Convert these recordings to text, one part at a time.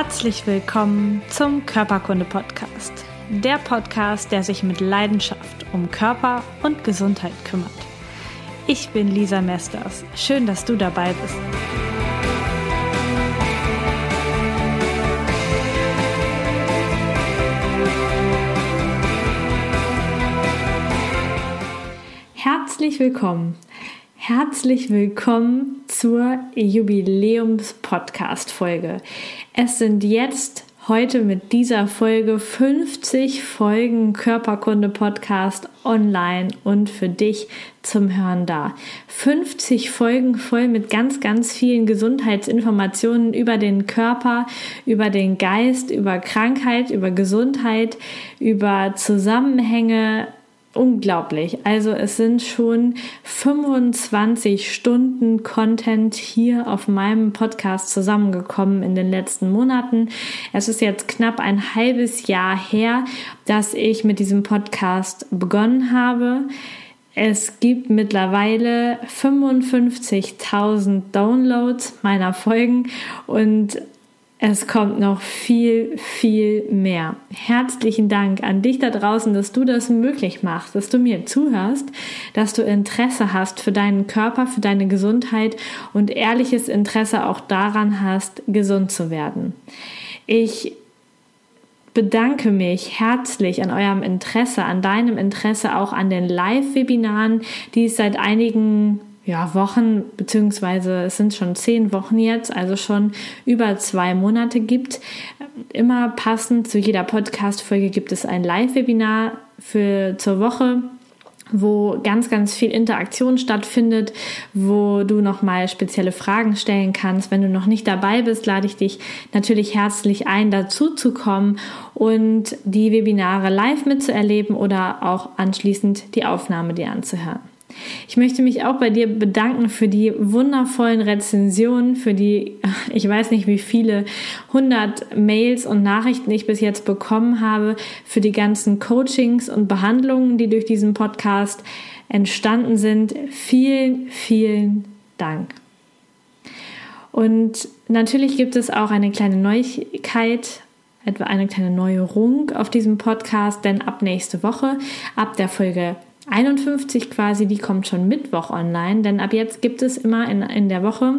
Herzlich willkommen zum Körperkunde Podcast. Der Podcast, der sich mit Leidenschaft um Körper und Gesundheit kümmert. Ich bin Lisa Mesters. Schön, dass du dabei bist. Herzlich willkommen. Herzlich willkommen zur Jubiläums-Podcast-Folge. Es sind jetzt heute mit dieser Folge 50 Folgen Körperkunde-Podcast online und für dich zum Hören da. 50 Folgen voll mit ganz, ganz vielen Gesundheitsinformationen über den Körper, über den Geist, über Krankheit, über Gesundheit, über Zusammenhänge, unglaublich. Also es sind schon 25 Stunden Content hier auf meinem Podcast zusammengekommen in den letzten Monaten. Es ist jetzt knapp ein halbes Jahr her, dass ich mit diesem Podcast begonnen habe. Es gibt mittlerweile 55.000 Downloads meiner Folgen und es kommt noch viel, viel mehr. Herzlichen Dank an dich da draußen, dass du das möglich machst, dass du mir zuhörst, dass du Interesse hast für deinen Körper, für deine Gesundheit und ehrliches Interesse auch daran hast, gesund zu werden. Ich bedanke mich herzlich an eurem Interesse, an deinem Interesse auch an den Live-Webinaren, die es seit einigen ja, Wochen, beziehungsweise es sind schon zehn Wochen jetzt, also schon über zwei Monate gibt. Immer passend zu jeder Podcast-Folge gibt es ein Live-Webinar für zur Woche wo ganz, ganz viel Interaktion stattfindet, wo du nochmal spezielle Fragen stellen kannst. Wenn du noch nicht dabei bist, lade ich dich natürlich herzlich ein, dazu zu kommen und die Webinare live mitzuerleben oder auch anschließend die Aufnahme dir anzuhören. Ich möchte mich auch bei dir bedanken für die wundervollen Rezensionen, für die, ich weiß nicht wie viele hundert Mails und Nachrichten ich bis jetzt bekommen habe, für die ganzen Coachings und Behandlungen, die durch diesen Podcast entstanden sind. Vielen, vielen Dank. Und natürlich gibt es auch eine kleine Neuigkeit, etwa eine kleine Neuerung auf diesem Podcast, denn ab nächste Woche, ab der Folge 51 quasi, die kommt schon Mittwoch online, denn ab jetzt gibt es immer in, in der Woche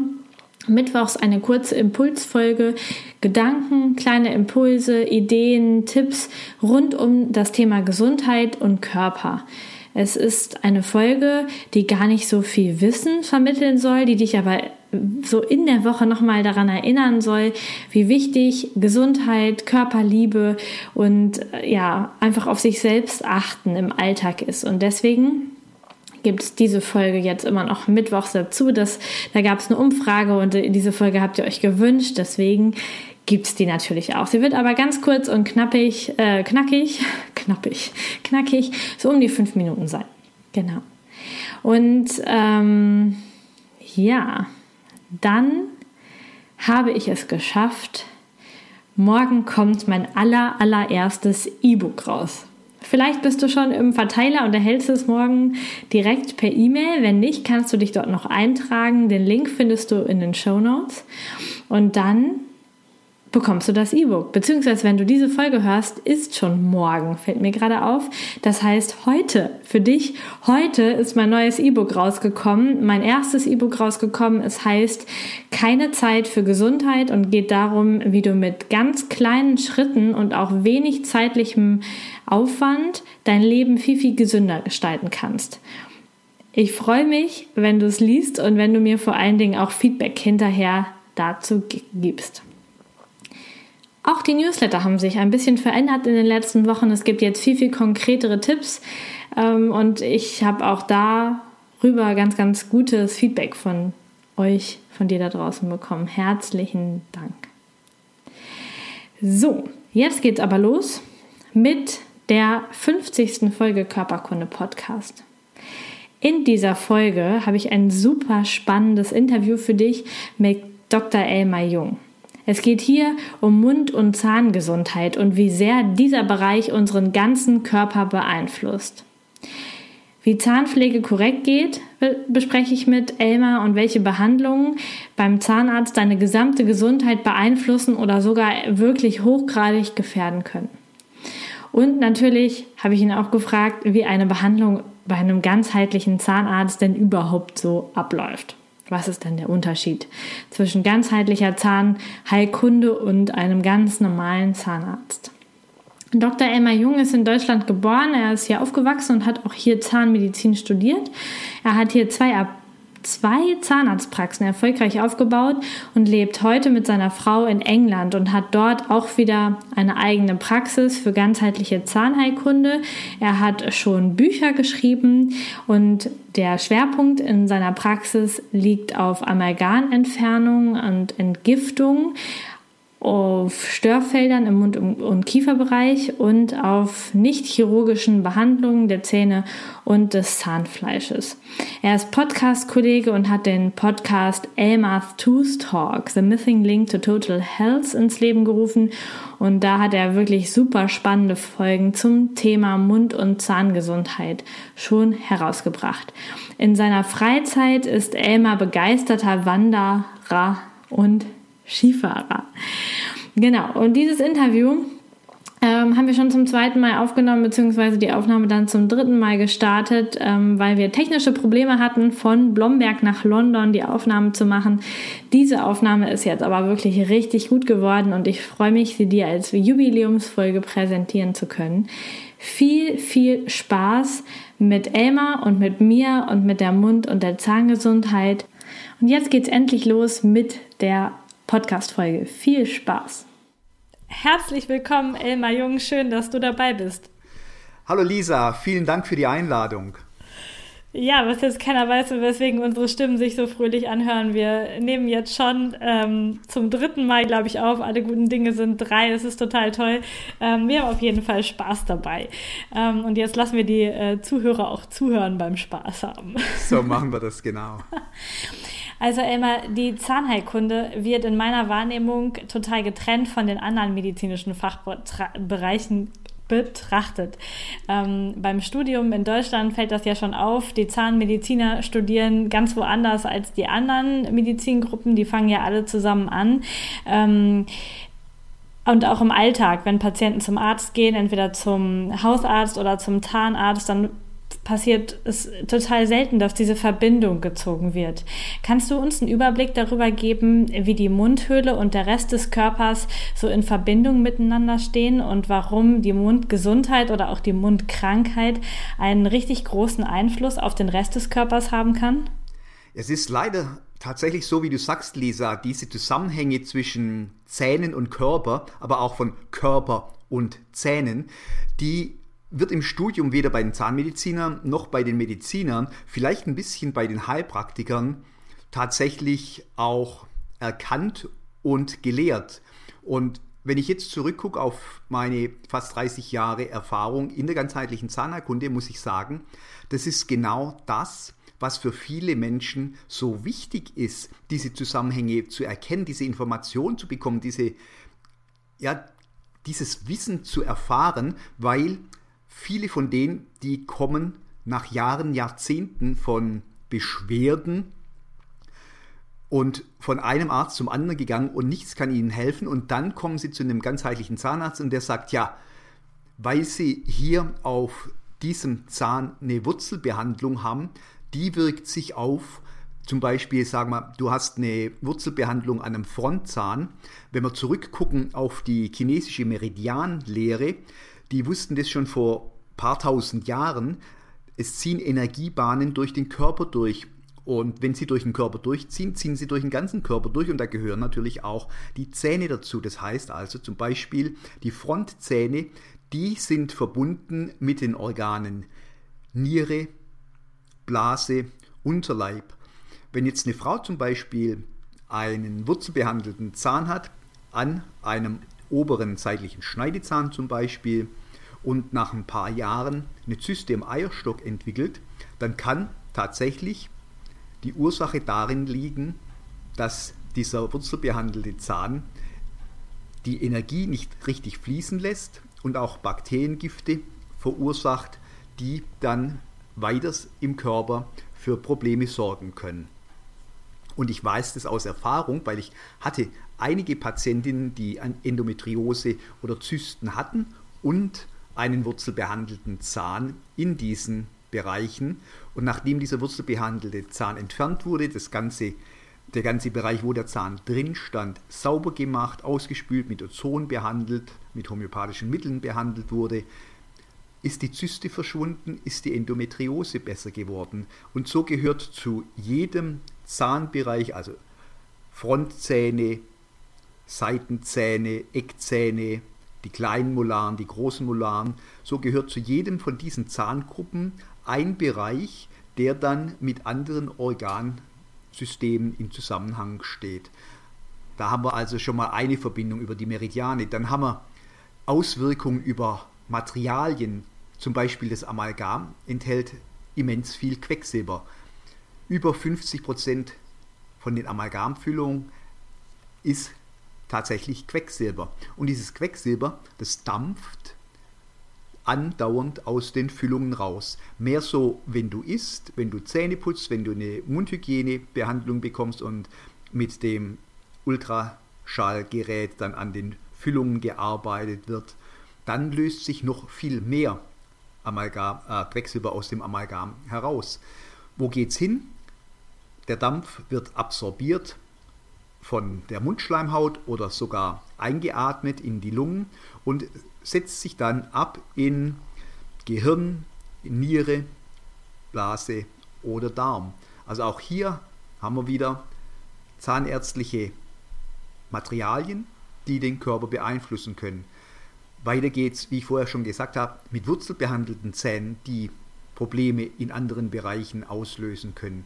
Mittwochs eine kurze Impulsfolge, Gedanken, kleine Impulse, Ideen, Tipps rund um das Thema Gesundheit und Körper. Es ist eine Folge, die gar nicht so viel Wissen vermitteln soll, die dich aber so in der Woche nochmal daran erinnern soll, wie wichtig Gesundheit, Körperliebe und äh, ja, einfach auf sich selbst achten im Alltag ist. Und deswegen gibt es diese Folge jetzt immer noch mittwochs dazu. Das, da gab es eine Umfrage und diese Folge habt ihr euch gewünscht. Deswegen gibt es die natürlich auch. Sie wird aber ganz kurz und knappig, äh, knackig, knappig, knackig, so um die fünf Minuten sein. Genau. Und ähm, ja, dann habe ich es geschafft. Morgen kommt mein aller, allererstes E-Book raus. Vielleicht bist du schon im Verteiler und erhältst es morgen direkt per E-Mail. Wenn nicht, kannst du dich dort noch eintragen. Den Link findest du in den Show Notes. Und dann bekommst du das E-Book. Beziehungsweise, wenn du diese Folge hörst, ist schon morgen, fällt mir gerade auf. Das heißt, heute, für dich, heute ist mein neues E-Book rausgekommen, mein erstes E-Book rausgekommen. Es heißt Keine Zeit für Gesundheit und geht darum, wie du mit ganz kleinen Schritten und auch wenig zeitlichem Aufwand dein Leben viel, viel gesünder gestalten kannst. Ich freue mich, wenn du es liest und wenn du mir vor allen Dingen auch Feedback hinterher dazu gibst. Auch die Newsletter haben sich ein bisschen verändert in den letzten Wochen. Es gibt jetzt viel, viel konkretere Tipps ähm, und ich habe auch darüber ganz, ganz gutes Feedback von euch, von dir da draußen bekommen. Herzlichen Dank. So, jetzt geht's aber los mit der 50. Folge Körperkunde Podcast. In dieser Folge habe ich ein super spannendes Interview für dich mit Dr. Elmar Jung. Es geht hier um Mund- und Zahngesundheit und wie sehr dieser Bereich unseren ganzen Körper beeinflusst. Wie Zahnpflege korrekt geht, bespreche ich mit Elmar und welche Behandlungen beim Zahnarzt deine gesamte Gesundheit beeinflussen oder sogar wirklich hochgradig gefährden können. Und natürlich habe ich ihn auch gefragt, wie eine Behandlung bei einem ganzheitlichen Zahnarzt denn überhaupt so abläuft. Was ist denn der Unterschied zwischen ganzheitlicher Zahnheilkunde und einem ganz normalen Zahnarzt? Dr. Elmar Jung ist in Deutschland geboren, er ist hier aufgewachsen und hat auch hier Zahnmedizin studiert. Er hat hier zwei zwei Zahnarztpraxen erfolgreich aufgebaut und lebt heute mit seiner Frau in England und hat dort auch wieder eine eigene Praxis für ganzheitliche Zahnheilkunde. Er hat schon Bücher geschrieben und der Schwerpunkt in seiner Praxis liegt auf Amalgamentfernung und Entgiftung auf Störfeldern im Mund- und Kieferbereich und auf nicht chirurgischen Behandlungen der Zähne und des Zahnfleisches. Er ist Podcast-Kollege und hat den Podcast Elmar's Tooth Talk, The Missing Link to Total Health ins Leben gerufen und da hat er wirklich super spannende Folgen zum Thema Mund- und Zahngesundheit schon herausgebracht. In seiner Freizeit ist Elmar begeisterter Wanderer und Skifahrer. Genau, und dieses Interview ähm, haben wir schon zum zweiten Mal aufgenommen, beziehungsweise die Aufnahme dann zum dritten Mal gestartet, ähm, weil wir technische Probleme hatten, von Blomberg nach London die Aufnahme zu machen. Diese Aufnahme ist jetzt aber wirklich richtig gut geworden und ich freue mich, sie dir als Jubiläumsfolge präsentieren zu können. Viel, viel Spaß mit Elmar und mit mir und mit der Mund- und der Zahngesundheit. Und jetzt geht's endlich los mit der Podcast-Folge. Viel Spaß! Herzlich willkommen, Elmar Jung. Schön, dass du dabei bist. Hallo Lisa, vielen Dank für die Einladung. Ja, was jetzt keiner weiß, weswegen unsere Stimmen sich so fröhlich anhören. Wir nehmen jetzt schon ähm, zum dritten Mal, glaube ich, auf. Alle guten Dinge sind drei. Es ist total toll. Ähm, wir haben auf jeden Fall Spaß dabei. Ähm, und jetzt lassen wir die äh, Zuhörer auch zuhören beim Spaß haben. So machen wir das genau. Also Elmar, die Zahnheilkunde wird in meiner Wahrnehmung total getrennt von den anderen medizinischen Fachbereichen betrachtet. Ähm, beim Studium in Deutschland fällt das ja schon auf. Die Zahnmediziner studieren ganz woanders als die anderen Medizingruppen. Die fangen ja alle zusammen an. Ähm, und auch im Alltag, wenn Patienten zum Arzt gehen, entweder zum Hausarzt oder zum Zahnarzt, dann passiert es total selten, dass diese Verbindung gezogen wird. Kannst du uns einen Überblick darüber geben, wie die Mundhöhle und der Rest des Körpers so in Verbindung miteinander stehen und warum die Mundgesundheit oder auch die Mundkrankheit einen richtig großen Einfluss auf den Rest des Körpers haben kann? Es ist leider tatsächlich so, wie du sagst, Lisa, diese Zusammenhänge zwischen Zähnen und Körper, aber auch von Körper und Zähnen, die wird im Studium weder bei den Zahnmedizinern noch bei den Medizinern, vielleicht ein bisschen bei den Heilpraktikern tatsächlich auch erkannt und gelehrt. Und wenn ich jetzt zurückgucke auf meine fast 30 Jahre Erfahrung in der ganzheitlichen Zahnerkunde, muss ich sagen, das ist genau das, was für viele Menschen so wichtig ist, diese Zusammenhänge zu erkennen, diese Information zu bekommen, diese, ja, dieses Wissen zu erfahren, weil viele von denen, die kommen nach Jahren, Jahrzehnten von Beschwerden und von einem Arzt zum anderen gegangen und nichts kann ihnen helfen und dann kommen sie zu einem ganzheitlichen Zahnarzt und der sagt, ja, weil sie hier auf diesem Zahn eine Wurzelbehandlung haben, die wirkt sich auf, zum Beispiel, sagen wir, du hast eine Wurzelbehandlung an einem Frontzahn. Wenn wir zurückgucken auf die chinesische Meridianlehre, die wussten das schon vor paar tausend Jahren. Es ziehen Energiebahnen durch den Körper durch. Und wenn sie durch den Körper durchziehen, ziehen sie durch den ganzen Körper durch und da gehören natürlich auch die Zähne dazu. Das heißt also zum Beispiel die Frontzähne, die sind verbunden mit den Organen Niere, Blase, Unterleib. Wenn jetzt eine Frau zum Beispiel einen wurzelbehandelten Zahn hat, an einem oberen seitlichen Schneidezahn zum Beispiel und nach ein paar Jahren eine Zyste im Eierstock entwickelt, dann kann tatsächlich die Ursache darin liegen, dass dieser wurzelbehandelte Zahn die Energie nicht richtig fließen lässt und auch Bakteriengifte verursacht, die dann weiters im Körper für Probleme sorgen können. Und ich weiß das aus Erfahrung, weil ich hatte einige Patientinnen, die Endometriose oder Zysten hatten und einen wurzelbehandelten Zahn in diesen Bereichen. Und nachdem dieser wurzelbehandelte Zahn entfernt wurde, das ganze, der ganze Bereich, wo der Zahn drin stand, sauber gemacht, ausgespült, mit Ozon behandelt, mit homöopathischen Mitteln behandelt wurde, ist die Zyste verschwunden, ist die Endometriose besser geworden. Und so gehört zu jedem Zahnbereich, also Frontzähne, Seitenzähne, Eckzähne, die kleinen Molaren, die großen Molaren, so gehört zu jedem von diesen Zahngruppen ein Bereich, der dann mit anderen Organsystemen in Zusammenhang steht. Da haben wir also schon mal eine Verbindung über die Meridiane. Dann haben wir Auswirkungen über Materialien, zum Beispiel das Amalgam, enthält immens viel Quecksilber. Über 50 Prozent von den Amalgamfüllungen ist tatsächlich Quecksilber. Und dieses Quecksilber, das dampft andauernd aus den Füllungen raus. Mehr so, wenn du isst, wenn du Zähne putzt, wenn du eine Mundhygienebehandlung bekommst und mit dem Ultraschallgerät dann an den Füllungen gearbeitet wird, dann löst sich noch viel mehr Amalgam, äh, Quecksilber aus dem Amalgam heraus. Wo geht's hin? Der Dampf wird absorbiert von der Mundschleimhaut oder sogar eingeatmet in die Lungen und setzt sich dann ab in Gehirn, Niere, Blase oder Darm. Also auch hier haben wir wieder zahnärztliche Materialien, die den Körper beeinflussen können. Weiter geht's, wie ich vorher schon gesagt habe, mit wurzelbehandelten Zähnen, die Probleme in anderen Bereichen auslösen können.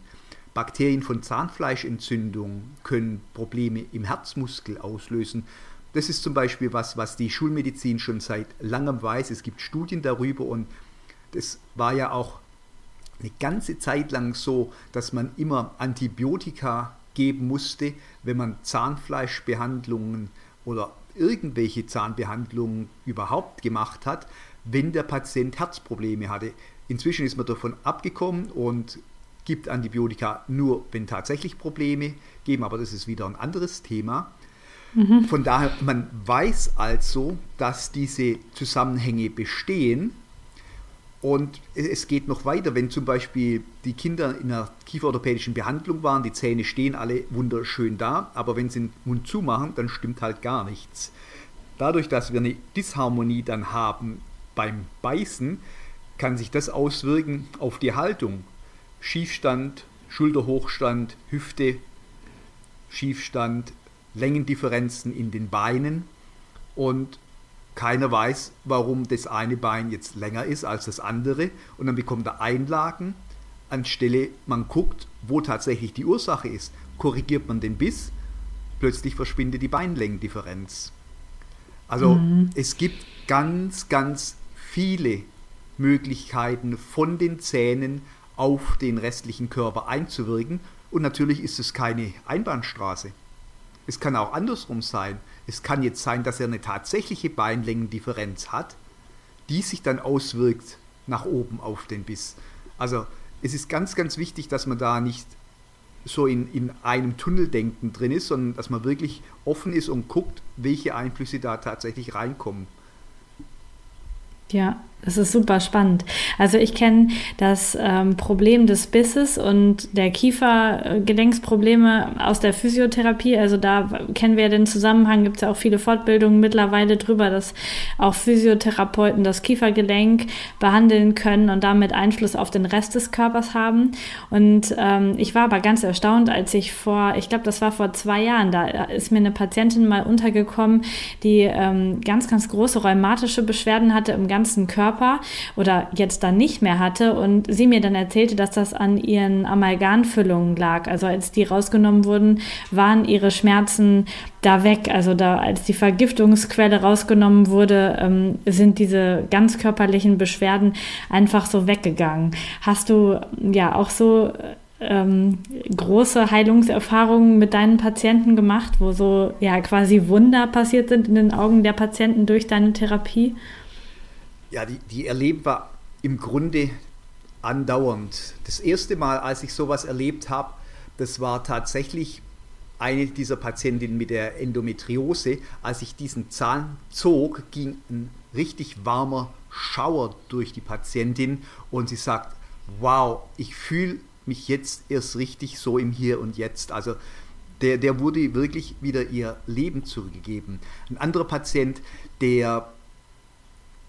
Bakterien von Zahnfleischentzündung können Probleme im Herzmuskel auslösen. Das ist zum Beispiel was, was die Schulmedizin schon seit langem weiß. Es gibt Studien darüber und das war ja auch eine ganze Zeit lang so, dass man immer Antibiotika geben musste, wenn man Zahnfleischbehandlungen oder irgendwelche Zahnbehandlungen überhaupt gemacht hat, wenn der Patient Herzprobleme hatte. Inzwischen ist man davon abgekommen und gibt Antibiotika nur, wenn tatsächlich Probleme geben, aber das ist wieder ein anderes Thema. Mhm. Von daher, man weiß also, dass diese Zusammenhänge bestehen und es geht noch weiter, wenn zum Beispiel die Kinder in einer kieferorthopädischen Behandlung waren, die Zähne stehen alle wunderschön da, aber wenn sie den Mund zumachen, dann stimmt halt gar nichts. Dadurch, dass wir eine Disharmonie dann haben beim Beißen, kann sich das auswirken auf die Haltung. Schiefstand, Schulterhochstand, Hüfte, Schiefstand, Längendifferenzen in den Beinen und keiner weiß, warum das eine Bein jetzt länger ist als das andere und dann bekommt er Einlagen. Anstelle man guckt, wo tatsächlich die Ursache ist, korrigiert man den Biss, plötzlich verschwindet die Beinlängendifferenz. Also mhm. es gibt ganz, ganz viele Möglichkeiten von den Zähnen auf den restlichen Körper einzuwirken und natürlich ist es keine Einbahnstraße. Es kann auch andersrum sein. Es kann jetzt sein, dass er eine tatsächliche Beinlängendifferenz hat, die sich dann auswirkt nach oben auf den Biss. Also es ist ganz, ganz wichtig, dass man da nicht so in, in einem Tunneldenken drin ist, sondern dass man wirklich offen ist und guckt, welche Einflüsse da tatsächlich reinkommen. Ja, das ist super spannend. Also ich kenne das ähm, Problem des Bisses und der Kiefergelenksprobleme aus der Physiotherapie. Also da kennen wir den Zusammenhang, gibt es ja auch viele Fortbildungen mittlerweile drüber, dass auch Physiotherapeuten das Kiefergelenk behandeln können und damit Einfluss auf den Rest des Körpers haben. Und ähm, ich war aber ganz erstaunt, als ich vor, ich glaube, das war vor zwei Jahren, da ist mir eine Patientin mal untergekommen, die ähm, ganz, ganz große rheumatische Beschwerden hatte im ganzen Körper Körper oder jetzt dann nicht mehr hatte und sie mir dann erzählte, dass das an ihren Amalgamfüllungen lag. Also als die rausgenommen wurden, waren ihre Schmerzen da weg. Also da, als die Vergiftungsquelle rausgenommen wurde, ähm, sind diese ganz körperlichen Beschwerden einfach so weggegangen. Hast du ja auch so ähm, große Heilungserfahrungen mit deinen Patienten gemacht, wo so ja quasi Wunder passiert sind in den Augen der Patienten durch deine Therapie? Ja, die, die erleben wir im Grunde andauernd. Das erste Mal, als ich sowas erlebt habe, das war tatsächlich eine dieser Patientinnen mit der Endometriose. Als ich diesen Zahn zog, ging ein richtig warmer Schauer durch die Patientin und sie sagt, wow, ich fühle mich jetzt erst richtig so im Hier und Jetzt. Also der, der wurde wirklich wieder ihr Leben zurückgegeben. Ein anderer Patient, der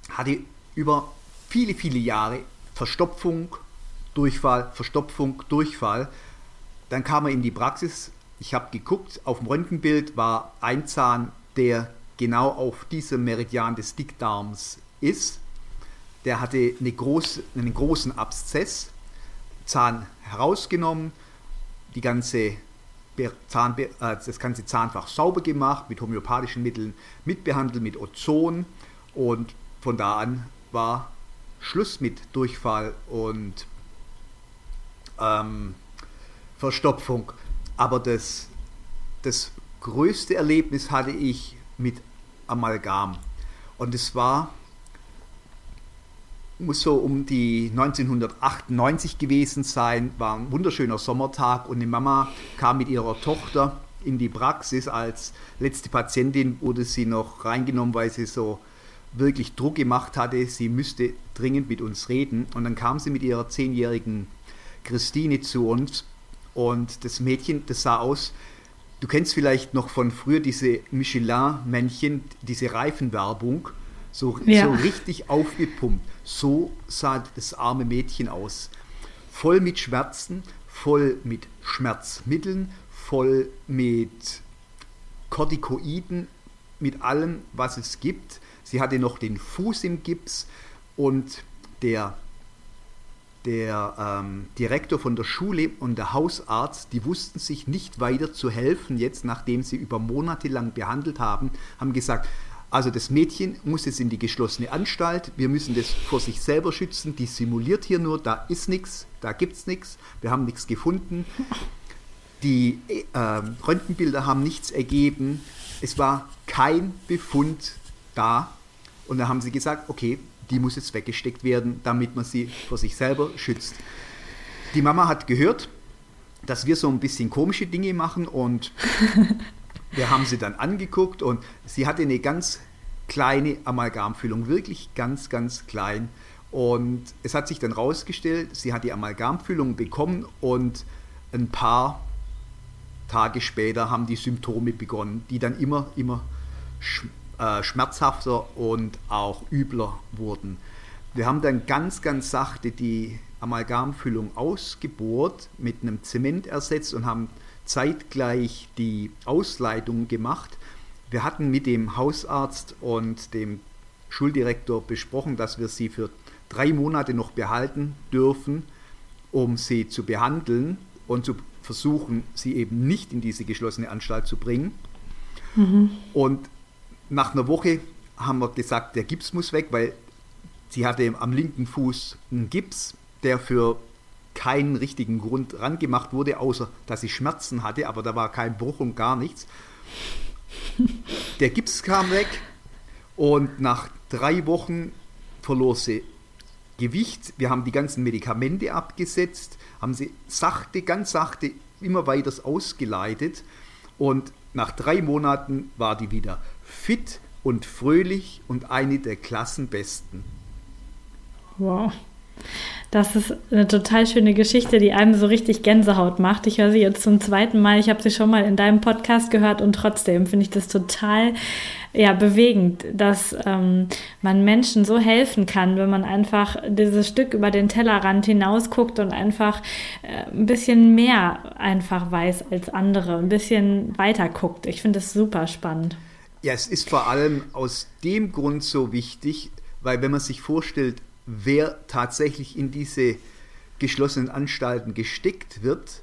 hatte über viele, viele Jahre Verstopfung, Durchfall, Verstopfung, Durchfall. Dann kam er in die Praxis. Ich habe geguckt, auf dem Röntgenbild war ein Zahn, der genau auf diesem Meridian des Dickdarms ist. Der hatte eine große, einen großen Abszess, Zahn herausgenommen, die ganze Zahn, äh, das ganze Zahnfach sauber gemacht, mit homöopathischen Mitteln mitbehandelt, mit Ozon und von da an war Schluss mit Durchfall und ähm, Verstopfung. Aber das, das größte Erlebnis hatte ich mit Amalgam. Und es war, muss so um die 1998 gewesen sein, war ein wunderschöner Sommertag und die Mama kam mit ihrer Tochter in die Praxis. Als letzte Patientin wurde sie noch reingenommen, weil sie so wirklich Druck gemacht hatte, sie müsste dringend mit uns reden. Und dann kam sie mit ihrer zehnjährigen Christine zu uns und das Mädchen, das sah aus, du kennst vielleicht noch von früher diese Michelin-Männchen, diese Reifenwerbung, so, ja. so richtig aufgepumpt. So sah das arme Mädchen aus. Voll mit Schmerzen, voll mit Schmerzmitteln, voll mit Corticoiden, mit allem, was es gibt. Sie hatte noch den Fuß im Gips und der, der ähm, Direktor von der Schule und der Hausarzt, die wussten sich nicht weiter zu helfen, jetzt nachdem sie über Monate lang behandelt haben, haben gesagt, also das Mädchen muss jetzt in die geschlossene Anstalt, wir müssen das vor sich selber schützen, die simuliert hier nur, da ist nichts, da gibt es nichts, wir haben nichts gefunden. Die äh, Röntgenbilder haben nichts ergeben, es war kein Befund da. Und da haben sie gesagt, okay, die muss jetzt weggesteckt werden, damit man sie vor sich selber schützt. Die Mama hat gehört, dass wir so ein bisschen komische Dinge machen und wir haben sie dann angeguckt und sie hatte eine ganz kleine Amalgamfüllung, wirklich ganz, ganz klein. Und es hat sich dann rausgestellt, sie hat die Amalgamfüllung bekommen und ein paar Tage später haben die Symptome begonnen, die dann immer, immer äh, schmerzhafter und auch übler wurden. Wir haben dann ganz, ganz sachte die Amalgamfüllung ausgebohrt, mit einem Zement ersetzt und haben zeitgleich die Ausleitung gemacht. Wir hatten mit dem Hausarzt und dem Schuldirektor besprochen, dass wir sie für drei Monate noch behalten dürfen, um sie zu behandeln und zu versuchen, sie eben nicht in diese geschlossene Anstalt zu bringen. Mhm. Und nach einer Woche haben wir gesagt, der Gips muss weg, weil sie hatte am linken Fuß einen Gips, der für keinen richtigen Grund rangemacht wurde, außer dass sie Schmerzen hatte, aber da war kein Bruch und gar nichts. Der Gips kam weg und nach drei Wochen verlor sie Gewicht. Wir haben die ganzen Medikamente abgesetzt, haben sie sachte, ganz sachte immer weiter ausgeleitet und nach drei Monaten war die wieder fit und fröhlich und eine der Klassenbesten. Wow. Das ist eine total schöne Geschichte, die einem so richtig Gänsehaut macht. Ich höre sie jetzt zum zweiten Mal. Ich habe sie schon mal in deinem Podcast gehört und trotzdem finde ich das total ja, bewegend, dass ähm, man Menschen so helfen kann, wenn man einfach dieses Stück über den Tellerrand hinausguckt und einfach äh, ein bisschen mehr einfach weiß als andere, ein bisschen weiter guckt. Ich finde das super spannend. Ja, es ist vor allem aus dem Grund so wichtig, weil wenn man sich vorstellt, wer tatsächlich in diese geschlossenen Anstalten gesteckt wird,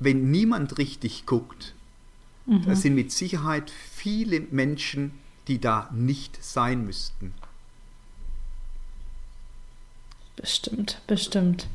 wenn niemand richtig guckt, mhm. da sind mit Sicherheit viele Menschen, die da nicht sein müssten. Bestimmt, bestimmt.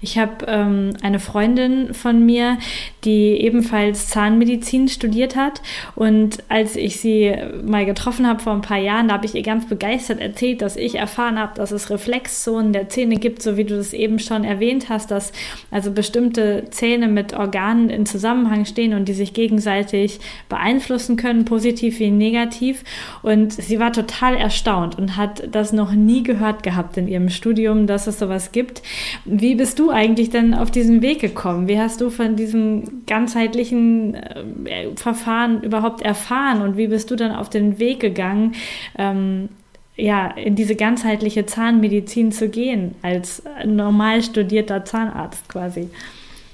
Ich habe ähm, eine Freundin von mir, die ebenfalls Zahnmedizin studiert hat. Und als ich sie mal getroffen habe vor ein paar Jahren, da habe ich ihr ganz begeistert erzählt, dass ich erfahren habe, dass es Reflexzonen der Zähne gibt, so wie du das eben schon erwähnt hast, dass also bestimmte Zähne mit Organen in Zusammenhang stehen und die sich gegenseitig beeinflussen können, positiv wie negativ. Und sie war total erstaunt und hat das noch nie gehört gehabt in ihrem Studium, dass es sowas gibt. Wie bist du eigentlich denn auf diesen Weg gekommen? Wie hast du von diesem ganzheitlichen äh, Verfahren überhaupt erfahren und wie bist du dann auf den Weg gegangen, ähm, ja, in diese ganzheitliche Zahnmedizin zu gehen, als normal studierter Zahnarzt quasi?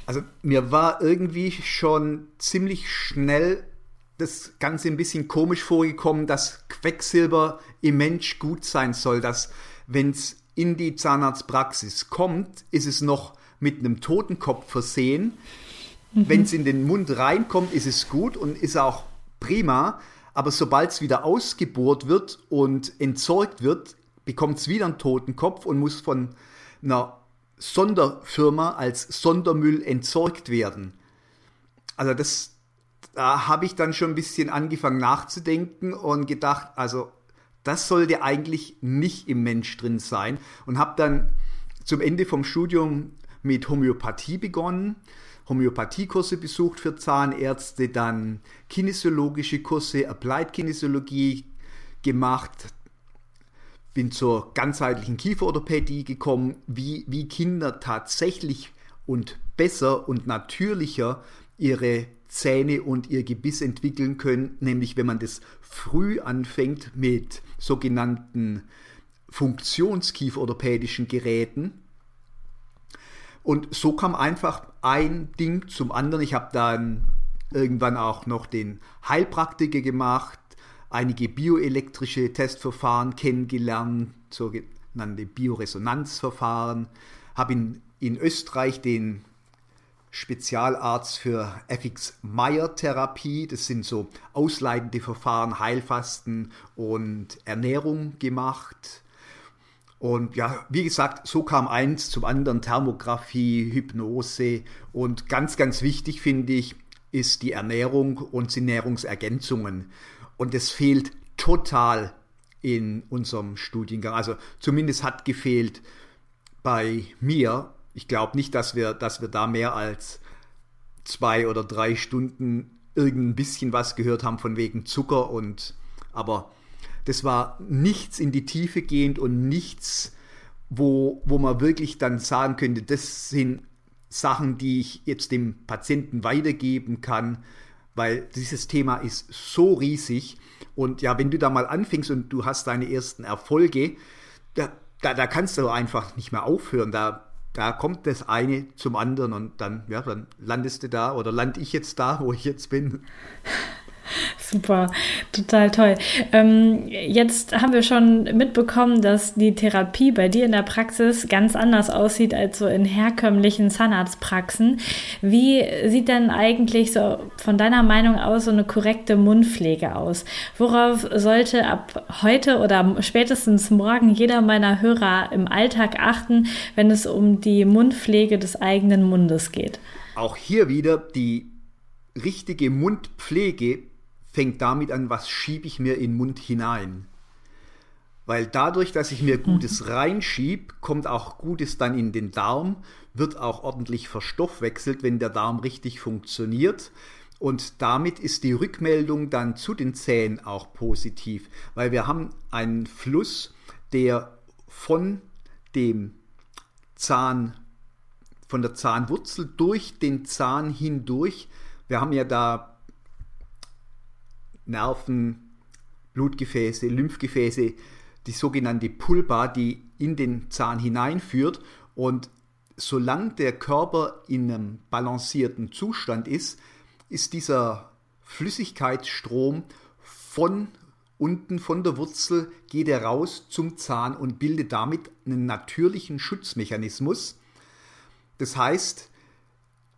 Also mir war irgendwie schon ziemlich schnell das Ganze ein bisschen komisch vorgekommen, dass Quecksilber im Mensch gut sein soll, dass wenn es in die Zahnarztpraxis kommt, ist es noch mit einem Totenkopf versehen. Mhm. Wenn es in den Mund reinkommt, ist es gut und ist auch prima. Aber sobald es wieder ausgebohrt wird und entsorgt wird, bekommt es wieder einen Totenkopf und muss von einer Sonderfirma als Sondermüll entsorgt werden. Also das, da habe ich dann schon ein bisschen angefangen nachzudenken und gedacht, also das sollte eigentlich nicht im Mensch drin sein und habe dann zum Ende vom Studium mit Homöopathie begonnen, Homöopathiekurse besucht für Zahnärzte, dann kinesiologische Kurse, Applied Kinesiologie gemacht, bin zur ganzheitlichen Kieferorthopädie gekommen, wie, wie Kinder tatsächlich und besser und natürlicher ihre Zähne und ihr Gebiss entwickeln können, nämlich wenn man das früh anfängt mit sogenannten funktionskieferorthopädischen Geräten. Und so kam einfach ein Ding zum anderen. Ich habe dann irgendwann auch noch den Heilpraktiker gemacht, einige bioelektrische Testverfahren kennengelernt, sogenannte Bioresonanzverfahren, habe in, in Österreich den Spezialarzt für FX-Meyer-Therapie. Das sind so ausleitende Verfahren, Heilfasten und Ernährung gemacht. Und ja, wie gesagt, so kam eins zum anderen, Thermografie, Hypnose und ganz, ganz wichtig finde ich, ist die Ernährung und die Ernährungsergänzungen. Und das fehlt total in unserem Studiengang. Also zumindest hat gefehlt bei mir ich glaube nicht, dass wir, dass wir da mehr als zwei oder drei Stunden irgendein bisschen was gehört haben von wegen Zucker und aber das war nichts in die Tiefe gehend und nichts, wo, wo man wirklich dann sagen könnte, das sind Sachen, die ich jetzt dem Patienten weitergeben kann, weil dieses Thema ist so riesig und ja, wenn du da mal anfängst und du hast deine ersten Erfolge, da, da, da kannst du einfach nicht mehr aufhören, da da kommt das eine zum anderen und dann, ja, dann landest du da oder lande ich jetzt da, wo ich jetzt bin. Super, total toll. Ähm, jetzt haben wir schon mitbekommen, dass die Therapie bei dir in der Praxis ganz anders aussieht als so in herkömmlichen Zahnarztpraxen. Wie sieht denn eigentlich so von deiner Meinung aus so eine korrekte Mundpflege aus? Worauf sollte ab heute oder spätestens morgen jeder meiner Hörer im Alltag achten, wenn es um die Mundpflege des eigenen Mundes geht? Auch hier wieder die richtige Mundpflege fängt damit an, was schiebe ich mir in den Mund hinein. Weil dadurch, dass ich mir mhm. Gutes reinschiebe, kommt auch Gutes dann in den Darm, wird auch ordentlich verstoffwechselt, wenn der Darm richtig funktioniert. Und damit ist die Rückmeldung dann zu den Zähnen auch positiv, weil wir haben einen Fluss, der von dem Zahn, von der Zahnwurzel durch den Zahn hindurch, wir haben ja da Nerven, Blutgefäße, Lymphgefäße, die sogenannte Pulpa, die in den Zahn hineinführt. Und solange der Körper in einem balancierten Zustand ist, ist dieser Flüssigkeitsstrom von unten von der Wurzel geht er raus zum Zahn und bildet damit einen natürlichen Schutzmechanismus. Das heißt,